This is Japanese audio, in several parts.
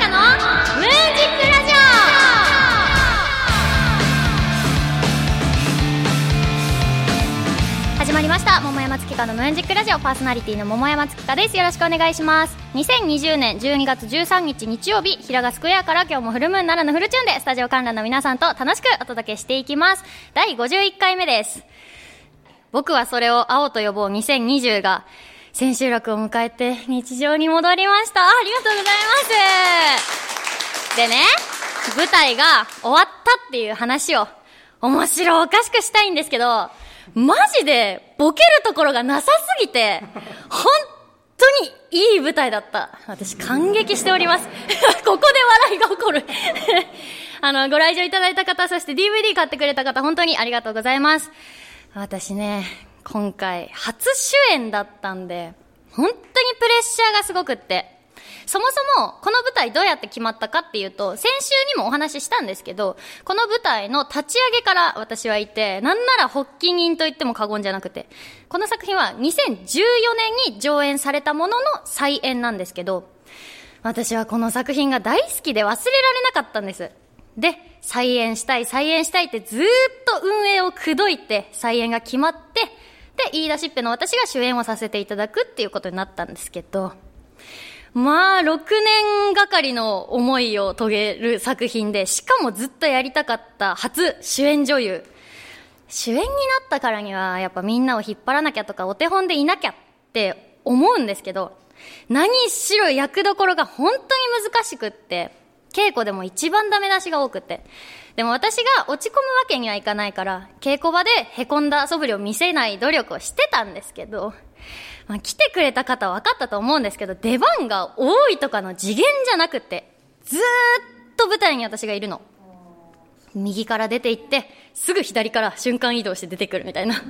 香のムーンジックラジオ。始まりました。桃山月花のムーンジックラジオ。パーソナリティの桃山月花です。よろしくお願いします。2020年12月13日日曜日平賀スクエアから今日もフルムーン奈良のフルチューンでスタジオ観覧の皆さんと楽しくお届けしていきます。第51回目です。僕はそれを青と呼ぼう。2020が千秋楽を迎えて日常に戻りました。ありがとうございます。でね、舞台が終わったっていう話を面白おかしくしたいんですけど、マジでボケるところがなさすぎて、本当にいい舞台だった。私感激しております。ここで笑いが起こる。あの、ご来場いただいた方、そして DVD 買ってくれた方、本当にありがとうございます。私ね、今回初主演だったんで、本当にプレッシャーがすごくって。そもそも、この舞台どうやって決まったかっていうと、先週にもお話ししたんですけど、この舞台の立ち上げから私はいて、なんなら発起人と言っても過言じゃなくて、この作品は2014年に上演されたものの再演なんですけど、私はこの作品が大好きで忘れられなかったんです。で、再演したい、再演したいってずっと運営を口説いて、再演が決まって、で、言い出しっぺの私が主演をさせていただくっていうことになったんですけど、まあ、6年がかりの思いを遂げる作品で、しかもずっとやりたかった初主演女優。主演になったからには、やっぱみんなを引っ張らなきゃとか、お手本でいなきゃって思うんですけど、何しろ役どころが本当に難しくって、稽古でも一番ダメ出しが多くて。でも私が落ち込むわけにはいかないから、稽古場で凹んだ素振りを見せない努力をしてたんですけど、まあ、来てくれた方は分かったと思うんですけど、出番が多いとかの次元じゃなくて、ずーっと舞台に私がいるの。右から出て行って、すぐ左から瞬間移動して出てくるみたいな。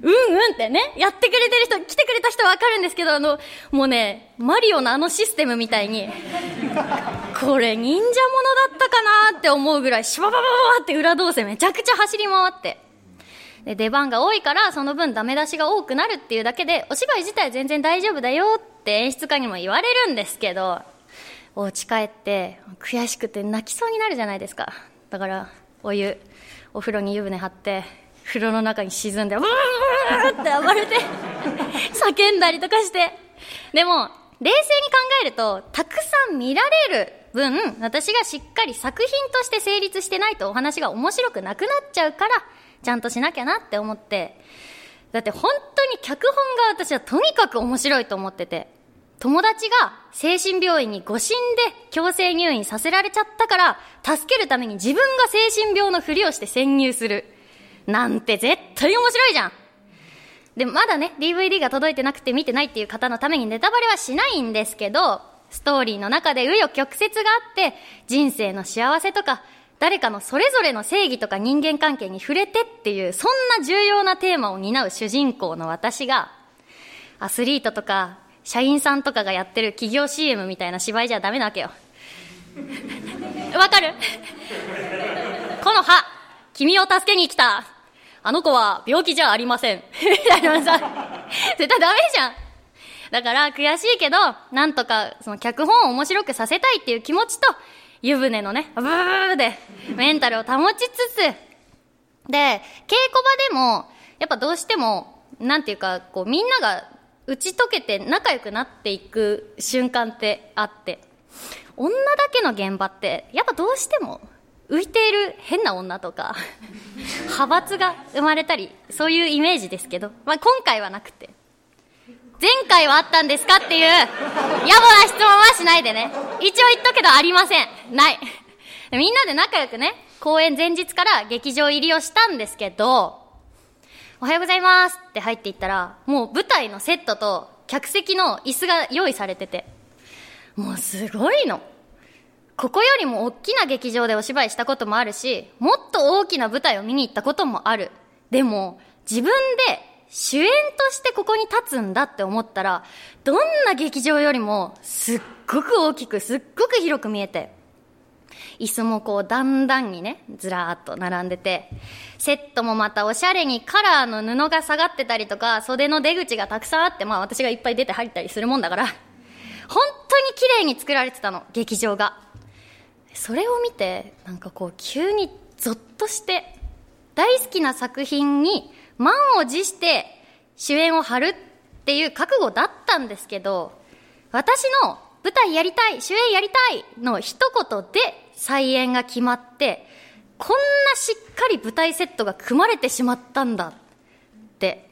うんうんってね、やってくれてる人、来てくれた人はわかるんですけど、あの、もうね、マリオのあのシステムみたいに、これ忍者ものだったかなって思うぐらい、シュババババって裏動作めちゃくちゃ走り回って。で、出番が多いから、その分ダメ出しが多くなるっていうだけで、お芝居自体全然大丈夫だよって演出家にも言われるんですけど、お家帰って、悔しくて泣きそうになるじゃないですか。だから、お湯、お風呂に湯船張って、風呂の中に沈んで、ブーって暴れて、叫んだりとかして。でも、冷静に考えると、たくさん見られる分、私がしっかり作品として成立してないとお話が面白くなくなっちゃうから、ちゃんとしなきゃなって思って、だって本当に脚本が私はとにかく面白いと思ってて、友達が精神病院に誤診で強制入院させられちゃったから、助けるために自分が精神病のふりをして潜入する。なんて絶対面白いじゃんで、まだね、DVD が届いてなくて見てないっていう方のためにネタバレはしないんですけど、ストーリーの中で紆余曲折があって、人生の幸せとか、誰かのそれぞれの正義とか人間関係に触れてっていう、そんな重要なテーマを担う主人公の私が、アスリートとか、社員さんとかがやってる企業 CM みたいな芝居じゃダメなわけよ。わかる？この歯、君を助けに来た。あの子は病気じゃありません。みたいなさ、絶対ダメじゃん。だから悔しいけど、なんとかその脚本を面白くさせたいっていう気持ちと、湯船のね、ブーブーでメンタルを保ちつつ、で、稽古場でも、やっぱどうしても、なんていうか、こうみんなが打ち解けて仲良くなっていく瞬間ってあって、女だけの現場って、やっぱどうしても浮いている変な女とか、派閥が生まれたり、そういうイメージですけど、まあ今回はなくて。前回はあったんですかっていう、野暮な質問はしないでね。一応言っとくけどありません。ない。みんなで仲良くね、公演前日から劇場入りをしたんですけど、おはようございますって入っていったら、もう舞台のセットと客席の椅子が用意されてて、もうすごいの。ここよりも大きな劇場でお芝居したこともあるし、もっと大きな舞台を見に行ったこともある。でも、自分で主演としてここに立つんだって思ったら、どんな劇場よりもすっごく大きく、すっごく広く見えて、椅子もこう段々にね、ずらーっと並んでて、セットもまたおしゃれにカラーの布が下がってたりとか、袖の出口がたくさんあって、まあ私がいっぱい出て入ったりするもんだから、本当に綺麗に作られてたの劇場が。それを見てなんかこう急にゾッとして大好きな作品に満を持して主演を張るっていう覚悟だったんですけど私の舞台やりたい主演やりたいの一言で再演が決まってこんなしっかり舞台セットが組まれてしまったんだって。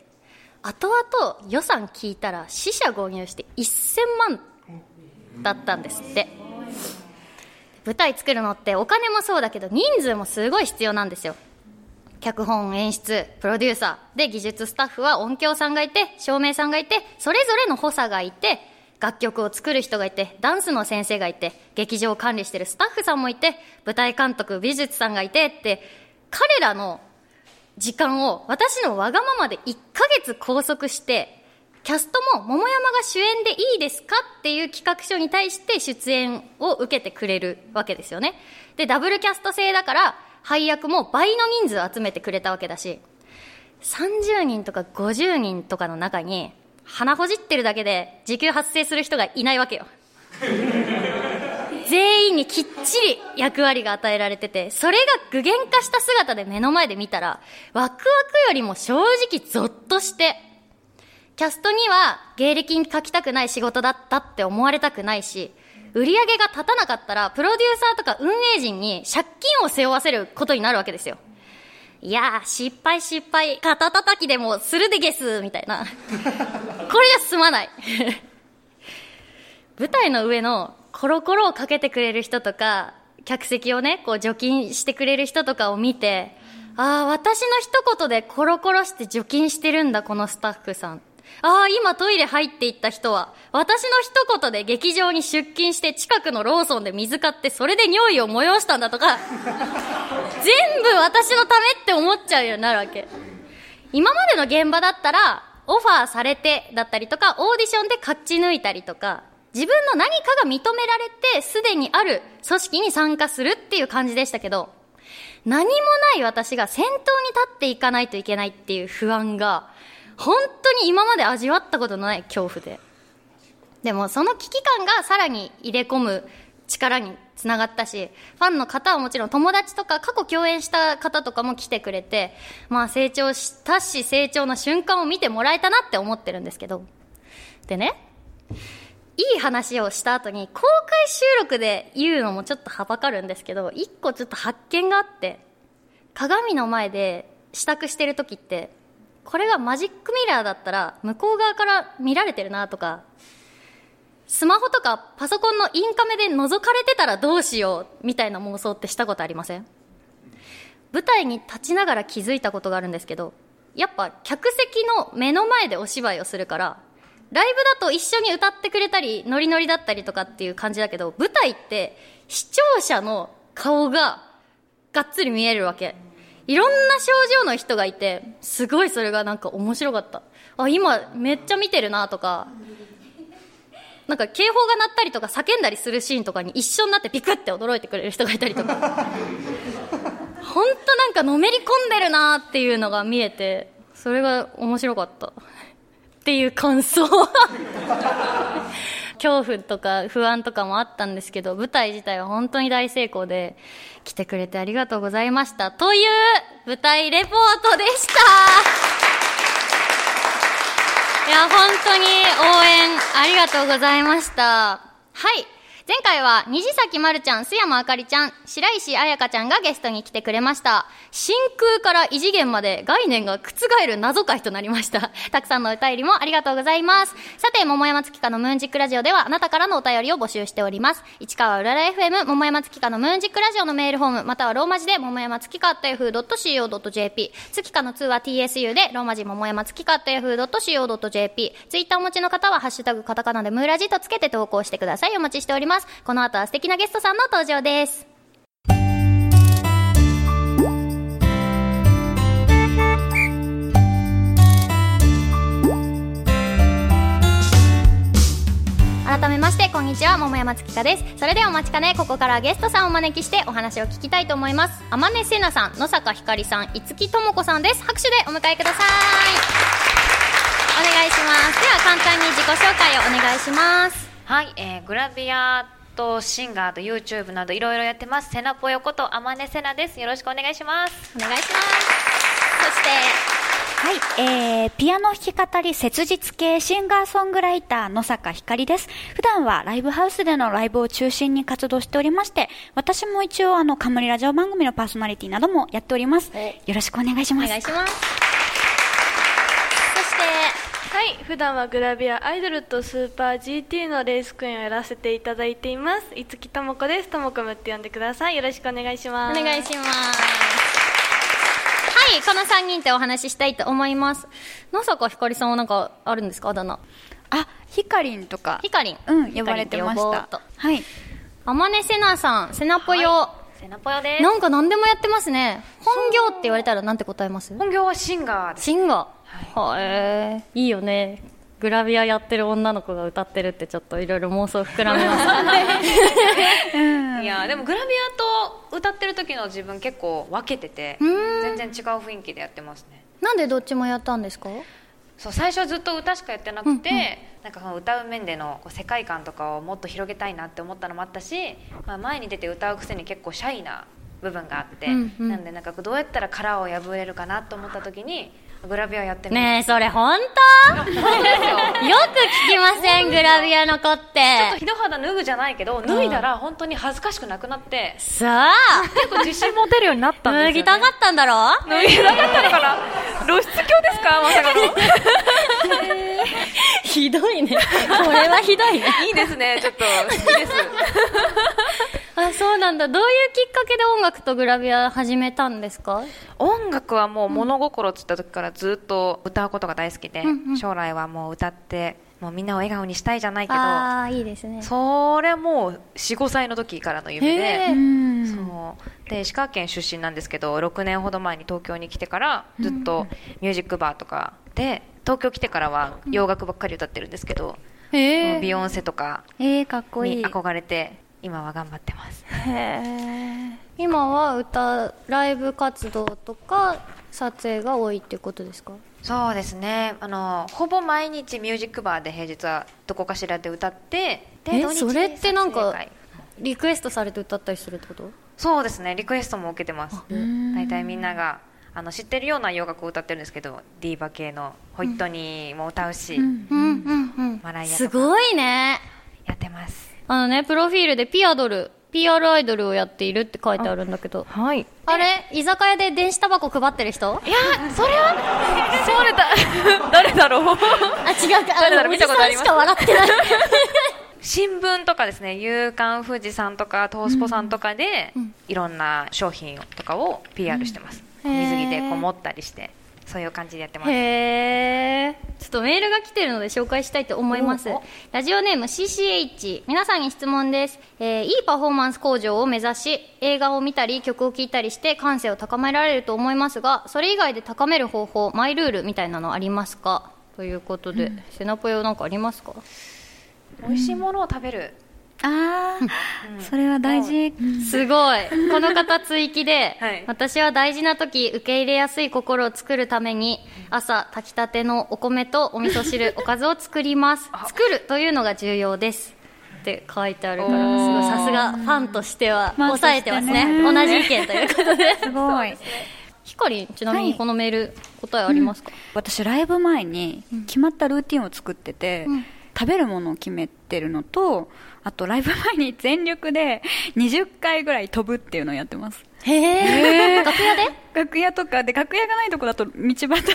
後々予算聞いたら死者購入して1000万だったんですって。舞台作るのってお金もそうだけど人数もすごい必要なんですよ。脚本演出プロデューサーで技術スタッフは音響さんがいて照明さんがいてそれぞれの補佐がいて楽曲を作る人がいてダンスの先生がいて劇場を管理してるスタッフさんもいて舞台監督美術さんがいてって彼らの時間を私のわがままで1ヶ月拘束してキャストも桃山が主演でいいですか？っていう企画書に対して出演を受けてくれるわけですよね。でダブルキャスト制だから配役も倍の人数集めてくれたわけだし30人とか50人とかの中に鼻ほじってるだけで時給発生する人がいないわけよ。全員にきっちり役割が与えられててそれが具現化した姿で目の前で見たらワクワクよりも正直ゾッとしてキャストには芸歴に書きたくない仕事だったって思われたくないし売り上げが立たなかったらプロデューサーとか運営陣に借金を背負わせることになるわけですよ。いや、失敗失敗、肩叩きでもするでゲス、みたいな。これじゃ済まない。舞台の上のコロコロをかけてくれる人とか、客席をね、こう除菌してくれる人とかを見て、ああ、私の一言でコロコロして除菌してるんだ、このスタッフさん。ああ、今トイレ入っていった人は、私の一言で劇場に出勤して近くのローソンで水買ってそれで尿意を催したんだとか、全部私のためって思っちゃうようになるわけ。今までの現場だったら、オファーされてだったりとか、オーディションで勝ち抜いたりとか、自分の何かが認められて、すでにある組織に参加するっていう感じでしたけど、何もない私が先頭に立っていかないといけないっていう不安が、本当に今まで味わったことのない恐怖で。でもその危機感がさらに入れ込む力につながったし、ファンの方はもちろん友達とか過去共演した方とかも来てくれて、まあ成長したし成長の瞬間を見てもらえたなって思ってるんですけど。でね、いい話をした後に公開収録で言うのもちょっとはばかるんですけど、一個ちょっと発見があって、鏡の前で支度してる時って、これがマジックミラーだったら向こう側から見られてるなとか、スマホとかパソコンのインカメで覗かれてたらどうしようみたいな妄想ってしたことありません？舞台に立ちながら気づいたことがあるんですけど、やっぱ客席の目の前でお芝居をするから、ライブだと一緒に歌ってくれたり、ノリノリだったりとかっていう感じだけど、舞台って視聴者の顔ががっつり見えるわけ。いろんな症状の人がいて、すごいそれがなんか面白かった。あ、今めっちゃ見てるなとか、なんか警報が鳴ったりとか叫んだりするシーンとかに一緒になってピクって驚いてくれる人がいたりとか、本当なんかのめり込んでるなっていうのが見えて、それが面白かった。っていう感想 恐怖とか不安とかもあったんですけど、舞台自体は本当に大成功で、来てくれてありがとうございました。という舞台レポートでしたいや、本当に応援ありがとうございました。はい。前回は虹崎まるちゃん、須山あかりちゃん、白石彩香ちゃんがゲストに来てくれました。真空から異次元まで概念が覆る謎解となりました。たくさんのお便りもありがとうございます。さて、桃山月花のムーンジックラジオではあなたからのお便りを募集しております。市川うらら FM 桃山月花のムーンジックラジオのメールフォーム、またはローマ字で桃山月花 yahoo.co.jp、月花の2は TSU でローマ字桃山月花 yahoo.co.jp、ツイッターお持ちの方はハッシュタグカタカナでムーラジとつけて投稿してください。お待ちしております。ます。この後は素敵なゲストさんの登場です。改めましてこんにちは桃山月香です。それではお待ちかねここからゲストさんをお招きしてお話を聞きたいと思います。天音せなさん野坂ひかりさん五木智子さんです。拍手でお迎えください。お願いします。では簡単に自己紹介をお願いします。はい、えーグラビアとシンガーと YouTube などいろいろやってますセナポヨこと天音セナですよろしくお願いしますお願いしますそしてはい、えー、ピアノ弾き語り切実系シンガーソングライター野坂ひかりです。普段はライブハウスでのライブを中心に活動しておりまして、私も一応あの、冠ラジオ番組のパーソナリティなどもやっております。よろしくお願いします。お願いしますはい普段はグラビアアイドルとスーパー GT のレースクイーンをやらせていただいています。いつきともこです。ともこむって呼んでください。よろしくお願いしおます。願いします。はいこの3人でお話ししたいと思います。野坂ひかりさんはなんかあるんですか？あだ名。あ、ひかりんとか。ひ、かりんうん、呼ばれてました。はい。あまねせなさんせなぽよ、セナポヨです。なんか何でもやってますね。本業って言われたらなんて答えます？本業はシンガーです。シンガーはえー、いいよね。グラビアやってる女の子が歌ってるってちょっといろいろ妄想膨らめますね。いやでもグラビアと歌ってる時の自分結構分けてて全然違う雰囲気でやってますね。なんでどっちもやったんですか？そう最初はずっと歌しかやってなくて、なんかその歌う面でのこう世界観とかをもっと広げたいなって思ったのもあったし、まあ、前に出て歌うくせに結構シャイな部分があって、うんうん。なんでなんかどうやったら殻を破れるかなと思った時にグラビアやってねえそれ本当？よ。く聞きませんグラビアの子って。ひど肌脱ぐじゃないけど脱いだら本当に恥ずかしくなくなって。さあ結構自信持てるようになったんですよ、ね、脱ぎたかったんだろ？脱ぎたかったのかな？露出狂ですか？まさかの。ひどいね。これはひどいね。いいですね。ちょっと好きですあそうなんだ。どういうきっかけで音楽とグラビア始めたんですか？音楽はもう物心つった時からずっと歌うことが大好きで、うんうん。将来はもう歌ってもうみんなを笑顔にしたいじゃないけどああいいですね。それはもう45歳の時からの夢へで。そう。で石川県出身なんですけど6年ほど前に東京に来てからずっとミュージックバーとかで東京来てからは洋楽ばっかり歌ってるんですけど、へビヨンセとかえー、かっこいにい。憧れて今は頑張ってます。え今は歌ライブ活動とか撮影が多いってことですか？そうですね。あのほぼ毎日ミュージックバーで平日はどこかしらで歌ってでえそれってなんかリクエストされて歌ったりするってこと？そうですね。リクエストも受けてます。ん。大体みんながあの知ってるような洋楽を歌ってるんですけどディーバ系の。ホイットニーも歌うし、うんうんうんうん。マライアとか。すごいね。やってますあのねプロフィールでピアドル PR アイドルをやっているって書いてあるんだけど。はい。あれ？居酒屋で電子タバコ配ってる人？いやそれは？そうれだ。誰だろう？あ違う。かあ誰だろう？の見たことあります？しか笑ってない。新聞とかですね「夕刊富士」さんとか「トースポ」さんとかで、いろんな商品とかを PR してます、うん。水着でこもったりしてそういう感じでやってます。へえちょっとメールが来てるので紹介したいと思います。ラジオネーム CCH 皆さんに質問です、えーいいパフォーマンス向上を目指し映画を見たり曲を聴いたりして感性を高められると思いますがそれ以外で高める方法マイルールみたいなのありますか？ということで、セナポヨなんかありますか？美味しいものを食べるあー、それは大事。すごい。この方追記で、はい。私は大事な時受け入れやすい心を作るために朝炊きたてのお米とお味噌汁おかずを作ります。作るというのが重要です。って書いてあるからすごい。さすがファンとしては抑えてますね。同じ意見ということで。すごい。ひかりんちなみはい。にこのメール答えありますか、私ライブ前に決まったルーティンを作ってて、うん食べるものを決めてるのとあとライブ前に全力で 20回ぐらい飛ぶっていうのをやってます。へえ楽屋で？楽屋とかで楽屋がないとこだと道端とかで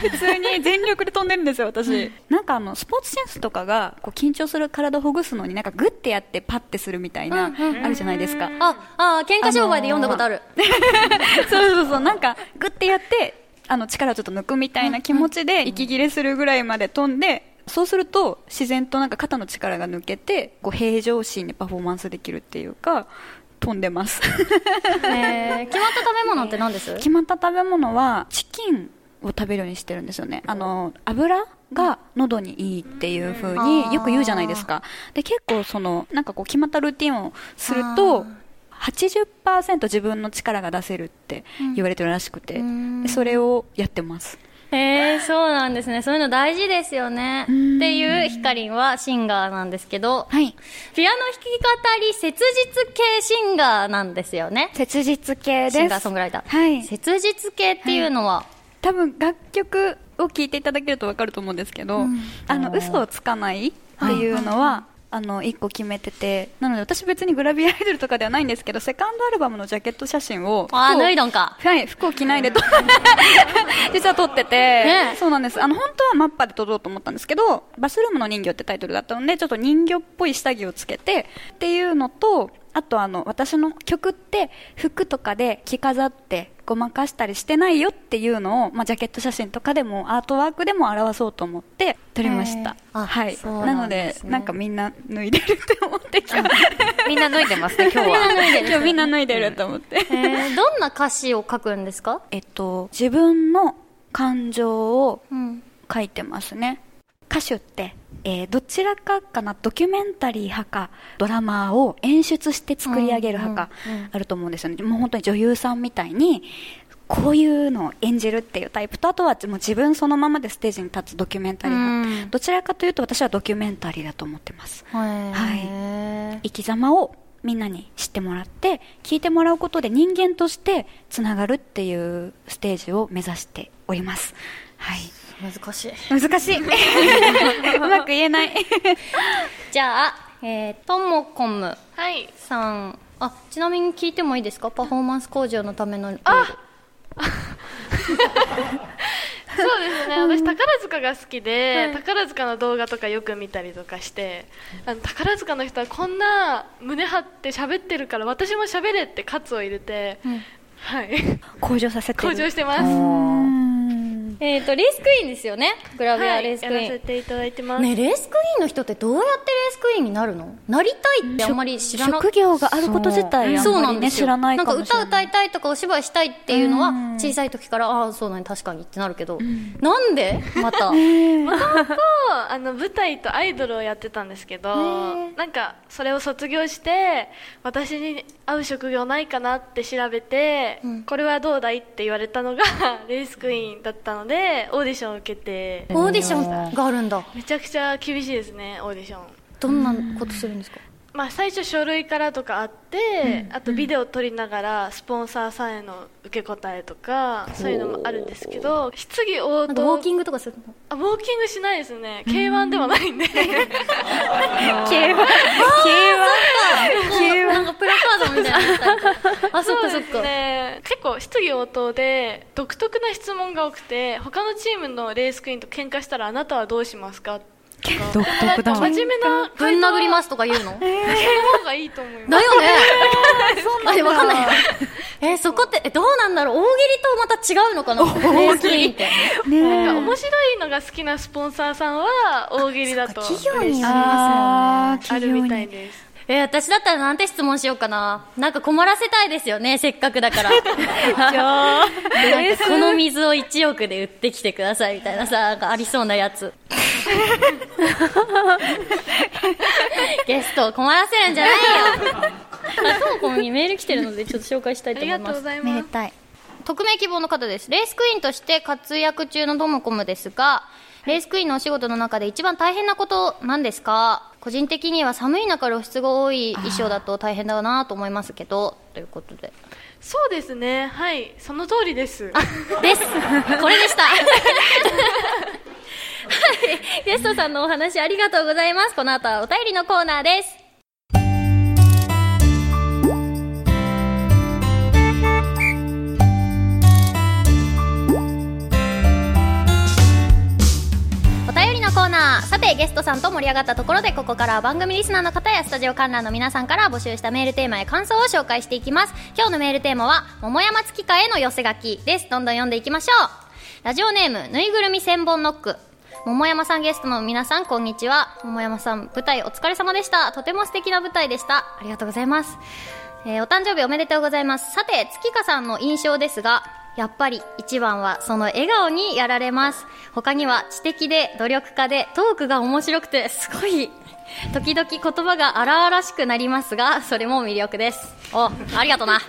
普通に全力で飛んでるんですよ私、なんかあのスポーツ選手とかがこう緊張する体をほぐすのになんかグッてやってパッてするみたいな、うんうんあるじゃないですか。ああ喧嘩商売で読んだことある、そうそうそう、なんか、グッてやって、あの、力をちょっと抜くみたいな気持ちで、息切れするぐらいまで飛んで、そうすると、自然となんか肩の力が抜けて、こう、平常心にパフォーマンスできるっていうか、飛んでます。へー決まった食べ物って何です？決まった食べ物は、チキンを食べるようにしてるんですよね。あの、油が喉にいいっていう風によく言うじゃないですか。で、結構その、なんかこう決まったルーティンをすると、80%自分の力が出せるって言われてるらしくて、うんでそれをやってます。へえそうなんですね。そういうの大事ですよね。っていうひかりんはシンガーなんですけど、はい。ピアノ弾き語り切実系シンガーなんですよね。切実系です。シンガーソングライター、はい。切実系っていうのは、多分楽曲を聴いていただけると分かると思うんですけど、あの嘘をつかないっていうのは、あの一個決めててなので私別にグラビアアイドルとかではないんですけどセカンドアルバムのジャケット写真をあ脱いどんか。はい服を着ないでと 実は撮ってて、ね。そうなんです。あの本当はマッパで撮ろうと思ったんですけどバスルームの人魚ってタイトルだったのでちょっと人魚っぽい下着をつけてっていうのとあとあの私の曲って服とかで着飾ってごまかしたりしてないよっていうのを、まあ、ジャケット写真とかでもアートワークでも表そうと思って撮りました。はい。なのなんでなんかみんな脱いでるって思って今日みんな脱いでますね 今日は。今日みんな脱いでると思って、えーどんな歌詞を書くんですか？えっと自分の感情をうん。書いてますね歌手って、えーどちらかかなドキュメンタリー派かドラマを演出して作り上げる派かあると思うんですよね、もう本当に女優さんみたいにこういうのを演じるっていうタイプとあとはもう自分そのままでステージに立つドキュメンタリー派、うん。どちらかというと私はドキュメンタリーだと思ってます。はい。生き様をみんなに知ってもらって聞いてもらうことで人間としてつながるっていうステージを目指しております。はい難しい。難しい。うまく言えない。じゃあ、えー、ともこむはい。さん。あちなみに聞いてもいいですか？パフォーマンス向上のためのルール。そうですね。私宝塚が好きで、宝塚の動画とかよく見たりとかしてあの宝塚の人はこんな胸張って喋ってるから私も喋れって喝を入れて、はい。向上させてる。向上してますえっ、とレースクイーンですよね。グラビアはいレースクイーン、やらせていただいてます、ねレースクイーンの人ってどうやってレースクイーンになるの？なりたいってあんまり知らな職業があること自体あんそうまりねなんですよ。知らないかもしれない。んか歌歌いたいとかお芝居したいっていうのはうん。小さい時からああそうなん確かにってなるけど、なんで？また。と あの舞台とアイドルをやってたんですけどーなんかそれを卒業して私に合う職業ないかなって調べて、うん。これはどうだいって言われたのが レースクイーンだったのでオーディションを受けて。オーディションがあるんだ。めちゃくちゃ厳しいですねオーディション。どんなことするんですか？まあ、最初書類からとかあって、あとビデオ撮りながらスポンサーさんへの受け答えとかそういうのもあるんですけど質疑応なんかウォー答キングとかするの？あウォーキングしないですね。K1 ではないんで。K1 なんかプラカードみたいなの あそっかそっか、ね結構質疑応答で独特な質問が多くて他のチームのレースクイーンと喧嘩したらあなたはどうしますかとか独特だわ。真面目なぶん殴りますすとか言うのその方がいいと思います。だよね。あれわかんないえそこってえどうなんだろう？大喜利とまた違うのかな？レースクイーンってなんか面白いのが好きなスポンサーさんは大喜利だと企業にあますよね。ーあるみたいですえ私だったらなんて質問しようかな？なんか困らせたいですよねせっかくだから。この水を1億で売ってきてくださいみたいなさなんかありそうなやつ ゲストを困らせるんじゃないよ。あともこにメール来てるのでちょっと紹介したいと思います。がとうございます。めでたい。匿名希望の方ですレースクイーンとして活躍中のトモコムですがレースクイーンのお仕事の中で一番大変なことなんですか？個人的には寒い中露出が多い衣装だと大変だなと思いますけどということで。そうですね。はい。その通りです。です。これでした はい。ゲストさんのお話ありがとうございます。この後はお便りのコーナーです。お便りのコーナー。さてゲストさんと盛り上がったところでここからは番組リスナーの方やスタジオ観覧の皆さんから募集したメールテーマや感想を紹介していきます。今日のメールテーマは桃山月花への寄せ書きです。どんどん読んでいきましょう。ラジオネームぬいぐるみ千本ノック。桃山さんゲストの皆さんこんにちは。桃山さん舞台お疲れ様でした。とても素敵な舞台でした。ありがとうございます。えーお誕生日おめでとうございます。さて月花さんの印象ですがやっぱり一番はその笑顔にやられます。他には知的で努力家でトークが面白くてすごい時々言葉が荒々しくなりますがそれも魅力ですおありがとな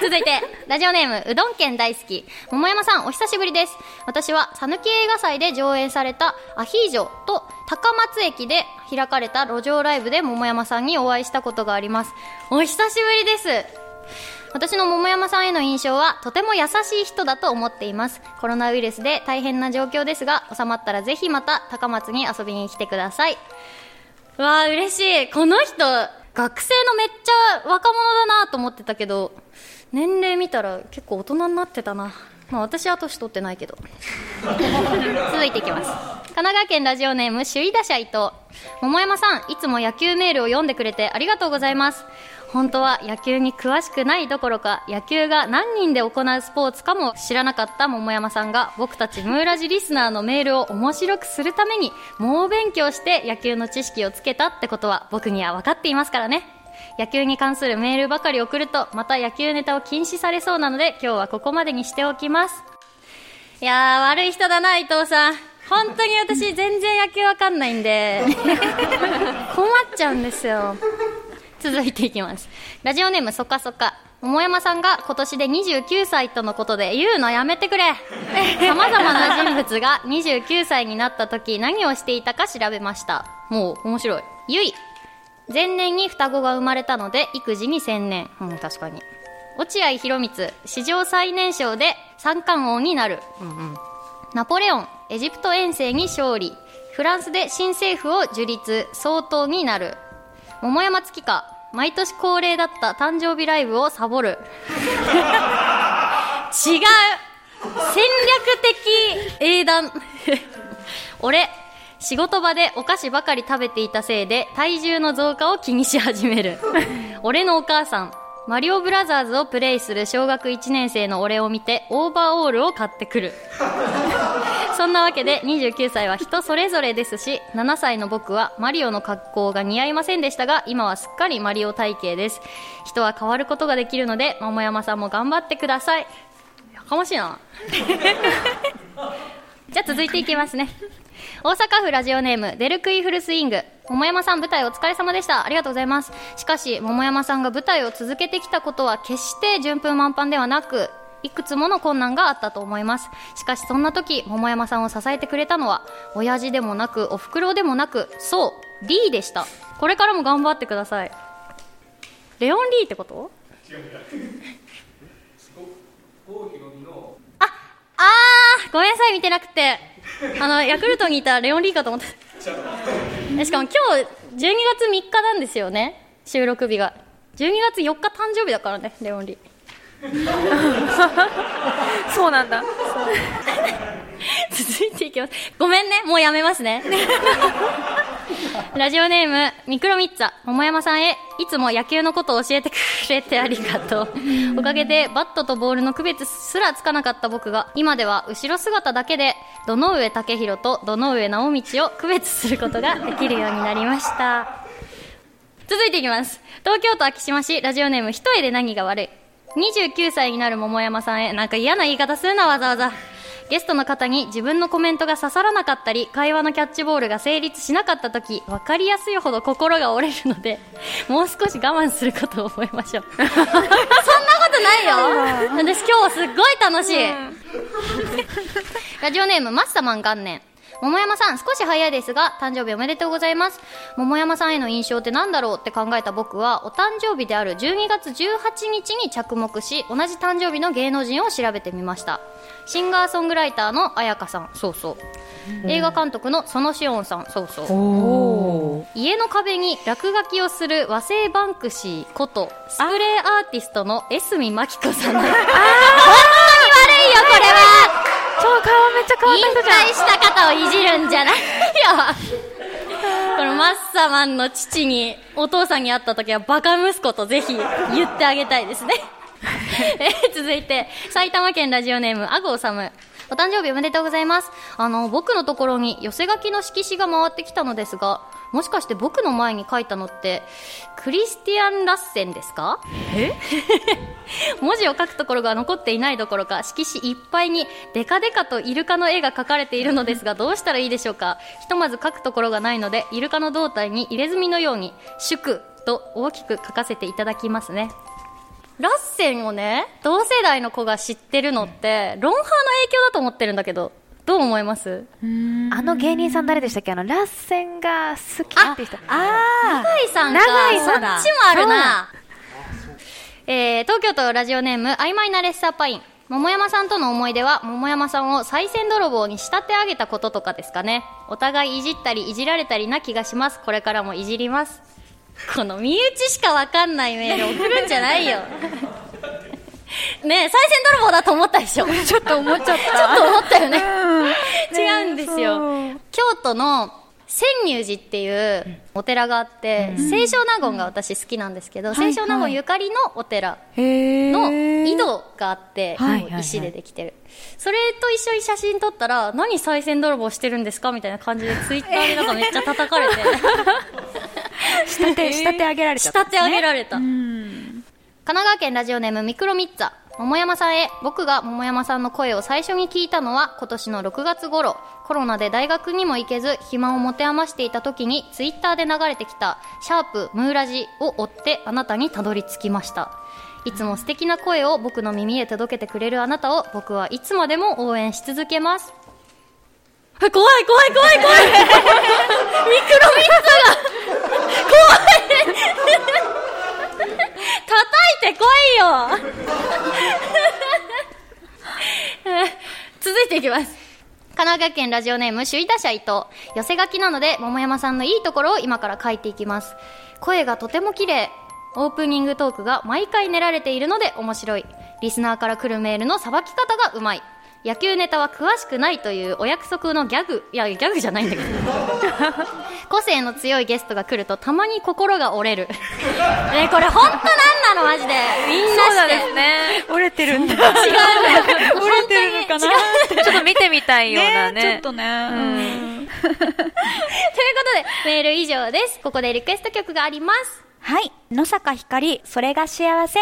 続いて、ラジオネーム、うどん県大好き。桃山さん、お久しぶりです。私は、さぬき映画祭で上映されたアヒージョと、高松駅で開かれた路上ライブで桃山さんにお会いしたことがあります。お久しぶりです。私の桃山さんへの印象はとても優しい人だと思っています。コロナウイルスで大変な状況ですが収まったらぜひまた高松に遊びに来てください。うわー嬉しい。この人学生のめっちゃ若者だなと思ってたけど年齢見たら結構大人になってたな。まあ私は年取ってないけど。続いていきます。神奈川県ラジオネーム首位打者伊藤。桃山さんいつも野球メールを読んでくれてありがとうございます本当は野球に詳しくないどころか野球が何人で行うスポーツかも知らなかった桃山さんが僕たちムーラジリスナーのメールを面白くするために猛勉強して野球の知識をつけたってことは僕には分かっていますからね。野球に関するメールばかり送るとまた野球ネタを禁止されそうなので今日はここまでにしておきます。いやー悪い人だな伊藤さん。本当に私全然野球わかんないんで。困っちゃうんですよ続いていきます。ラジオネームそかそか。桃山さんが今年で29歳とのことで言うのやめてくれ。さまざまな人物が29歳になった時何をしていたか調べました。もう面白い。ゆい。前年に双子が生まれたので育児に専念。うん確かに。落合博満。史上最年少で三冠王になる、うんうん、ナポレオン。エジプト遠征に勝利。フランスで新政府を樹立。総統になる。桃山月花毎年恒例だった誕生日ライブをサボる。違う。戦略的英断。俺仕事場でお菓子ばかり食べていたせいで体重の増加を気にし始める。俺のお母さんマリオブラザーズをプレイする小学1年生の俺を見てオーバーオールを買ってくる。そんなわけで29歳は人それぞれですし7歳の僕はマリオの格好が似合いませんでしたが今はすっかりマリオ体型です。人は変わることができるので桃山さんも頑張ってください。やかましいな。じゃあ続いていきますね。大阪府ラジオネームデルクイフルスイング。桃山さん舞台お疲れ様でした。ありがとうございます。しかし桃山さんが舞台を続けてきたことは決して順風満帆ではなくいくつもの困難があったと思います。しかしそんな時桃山さんを支えてくれたのは親父でもなくお袋でもなくそうリーでした。これからも頑張ってください。レオン・リーってこと？あーごめんなさい見てなくて。あのヤクルトにいたレオン・リーかと思って。しかも今日12月3日なんですよね収録日が。12月4日誕生日だからねレオン・リー。そうなんだ。続いていきます。ごめんね。もうやめますね。ラジオネームミクロミッツァ。桃山さんへいつも野球のことを教えてくれてありがとう。おかげでバットとボールの区別すらつかなかった僕が今では後ろ姿だけで堂上武弘と堂上直道を区別することができるようになりました。続いていきます。東京都昭島市ラジオネーム一重で何が悪い。29歳になる桃山さんへなんか嫌な言い方するなわざわざ。ゲストの方に自分のコメントが刺さらなかったり会話のキャッチボールが成立しなかった時分かりやすいほど心が折れるので もう少し我慢することを覚えましょう。そんなことないよ。私今日すっごい楽しい。ラジオネームマッサマン元年桃山さん少し早いですが誕生日おめでとうございます。桃山さんへの印象って何だろうって考えた僕はお誕生日である12月18日に着目し同じ誕生日の芸能人を調べてみました。シンガーソングライターの彩香さん。そうそう。映画監督の園志音さん。そうそう。家の壁に落書きをする和製バンクシーことスプレーアーティストの江角真紀子さん。本当に悪いよこれは。超顔めっちゃ変わっ引た人じゃん。退した方をいじるんじゃないよ。このマッサマンの父にお父さんに会った時はバカ息子とぜひ言ってあげたいですね。えー続いて埼玉県ラジオネームアゴーサムお誕生日おめでとうございます。あの僕のところに寄せ書きの色紙が回ってきたのですがもしかして僕の前に書いたのってクリスティアン・ラッセンですか？え？文字を書くところが残っていないどころか色紙いっぱいにデカデカとイルカの絵が描かれているのですがどうしたらいいでしょうか？ひとまず書くところがないのでイルカの胴体に入れ墨のように「祝」と大きく書かせていただきますね。ラッセンをね同世代の子が知ってるのってロンハーの影響だと思ってるんだけどどう思います？あの芸人さん誰でしたっけ？あのラッセンが好きって人。あ永井さんか。永井さん。だそっちもあるな。えー、東京都ラジオネーム曖昧なレッサーパイン。桃山さんとの思い出は桃山さんを賽銭泥棒に仕立て上げたこととかですかね。お互いいじったりいじられたりな気がします。これからもいじります。この身内しかわかんないメール送るんじゃないよ ねえ賽銭泥棒だと思ったでしょ。ちょっと思っちゃっ ちょっと思ったよね。た。違うんですよ。京都の千入寺っていうお寺があって、清少納言が私好きなんですけど、い清少納言ゆかりのお寺の井戸があって、はいはいはい。石でできてる、それと一緒に写真撮ったら何賽銭泥棒してるんですかみたいな感じでツイッターでなんかめっちゃ叩かれて。仕立て、上げられた、仕立て上げられた、うん。神奈川県ラジオネームミクロミッツァ。桃山さんへ。僕が桃山さんの声を最初に聞いたのは今年の6月頃。コロナで大学にも行けず暇を持て余していた時にツイッターで流れてきた「シャープムーラジ」を追ってあなたにたどり着きました。いつも素敵な声を僕の耳へ届けてくれるあなたを僕はいつまでも応援し続けます。え怖い怖い怖い怖い。ミクロミッツァが叩叩いてこいよ。続いていきます。神奈川県ラジオネーム首位打者伊藤。寄せ書きなので桃山さんのいいところを今から書いていきます。声がとても綺麗。オープニングトークが毎回練られているので面白い。リスナーから来るメールのさばき方がうまい。野球ネタは詳しくないというお約束のギャグ。いやギャグじゃないんだけど。個性の強いゲストが来るとたまに心が折れる。ねこれ本当なんなのマジで。みんなそうなんしてですね。折れてるんだ。違う。折れてるのかな？ちょっと見てみたいようなね。ちょっとね。うん。ということでメール以上です。ここでリクエスト曲があります。はい。野坂ひかり、それが幸せ。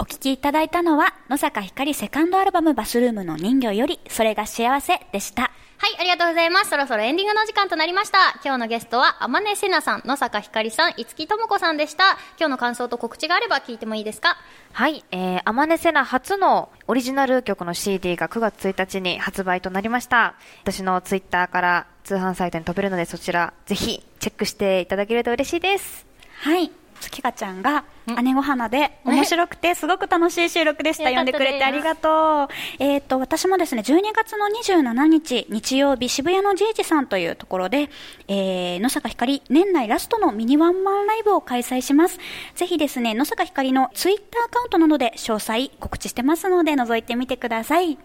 お聴きいただいたのは、野坂ひかりセカンドアルバムバスルームの人魚より、それが幸せでした。はい、ありがとうございます。そろそろエンディングの時間となりました。今日のゲストは、天音せなさん、野坂ひかりさん、五木智子さんでした。今日の感想と告知があれば聞いてもいいですか？はい、えー、アマネセナ初のオリジナル曲の CD が9月1日に発売となりました。私のツイッターから通販サイトに飛べるのでそちらぜひチェックしていただけると嬉しいです。はい。月香ちゃんがん姉御花で面白くてすごく楽しい収録でした。よかった読んでくれてありがとう。えっ、と、私もですね、12月の27日、日曜日、渋谷のジージさんというところで、えー、野坂ひかり年内ラストのミニワンマンライブを開催します。ぜひですね、野坂ひかりのツイッターアカウントなどで詳細告知してますので、覗いてみてください。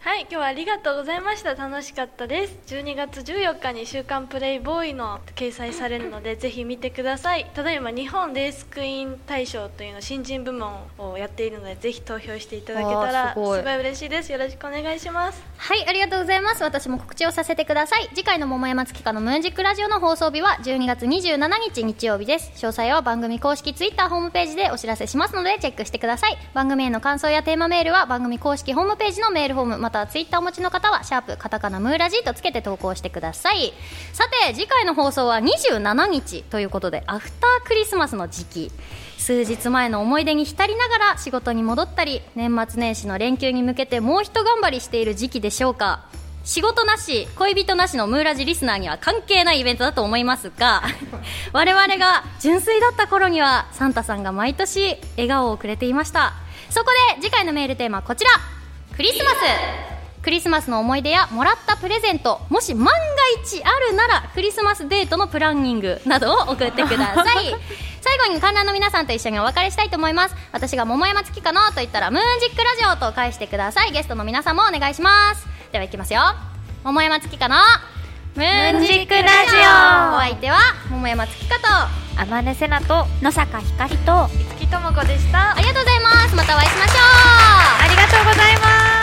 はい今日はありがとうございました楽しかったです12月14日に「週刊プレイボーイ」の掲載されるのでぜひ見てくださいただいま日本レースクイーン大賞というの新人部門をやっているのでぜひ投票していただけたらすすごいごい嬉しいですよろしくお願いしますはい、ありがとうございます。私も告知をさせてください。次回の桃山月花のムーンジックラジオの放送日は12月27日日曜日です。詳細は番組公式ツイッターホームページでお知らせしますのでチェックしてください。番組への感想やテーマメールは番組公式ホームページのメールフォームまたはツイッターお持ちの方はシャープカタカナムーラジとつけて投稿してください。さて、次回の放送は27日ということでアフタークリスマスの時期。数日前の思い出に浸りながら仕事に戻ったり年末年始の連休に向けてもう一頑張りしている時期でしょうか仕事なし恋人なしのムーラジリスナーには関係ないイベントだと思いますが 我々が純粋だった頃にはサンタさんが毎年笑顔をくれていましたそこで次回のメールテーマはこちらクリスマス。クリスマスの思い出やもらったプレゼント。もし万が一あるならクリスマスデートのプランニングなどを送ってください。最後に観覧の皆さんと一緒にお別れしたいと思います。私が桃山月かなと言ったらムーンジックラジオと返してください。ゲストの皆さんもお願いします。ではいきますよ。桃山月かなムーンジックラジオ。お相手は桃山月香と。天音瀬せと。野坂ひかりと。いつきとでした。ありがとうございます。またお会いしましょう。ありがとうございます。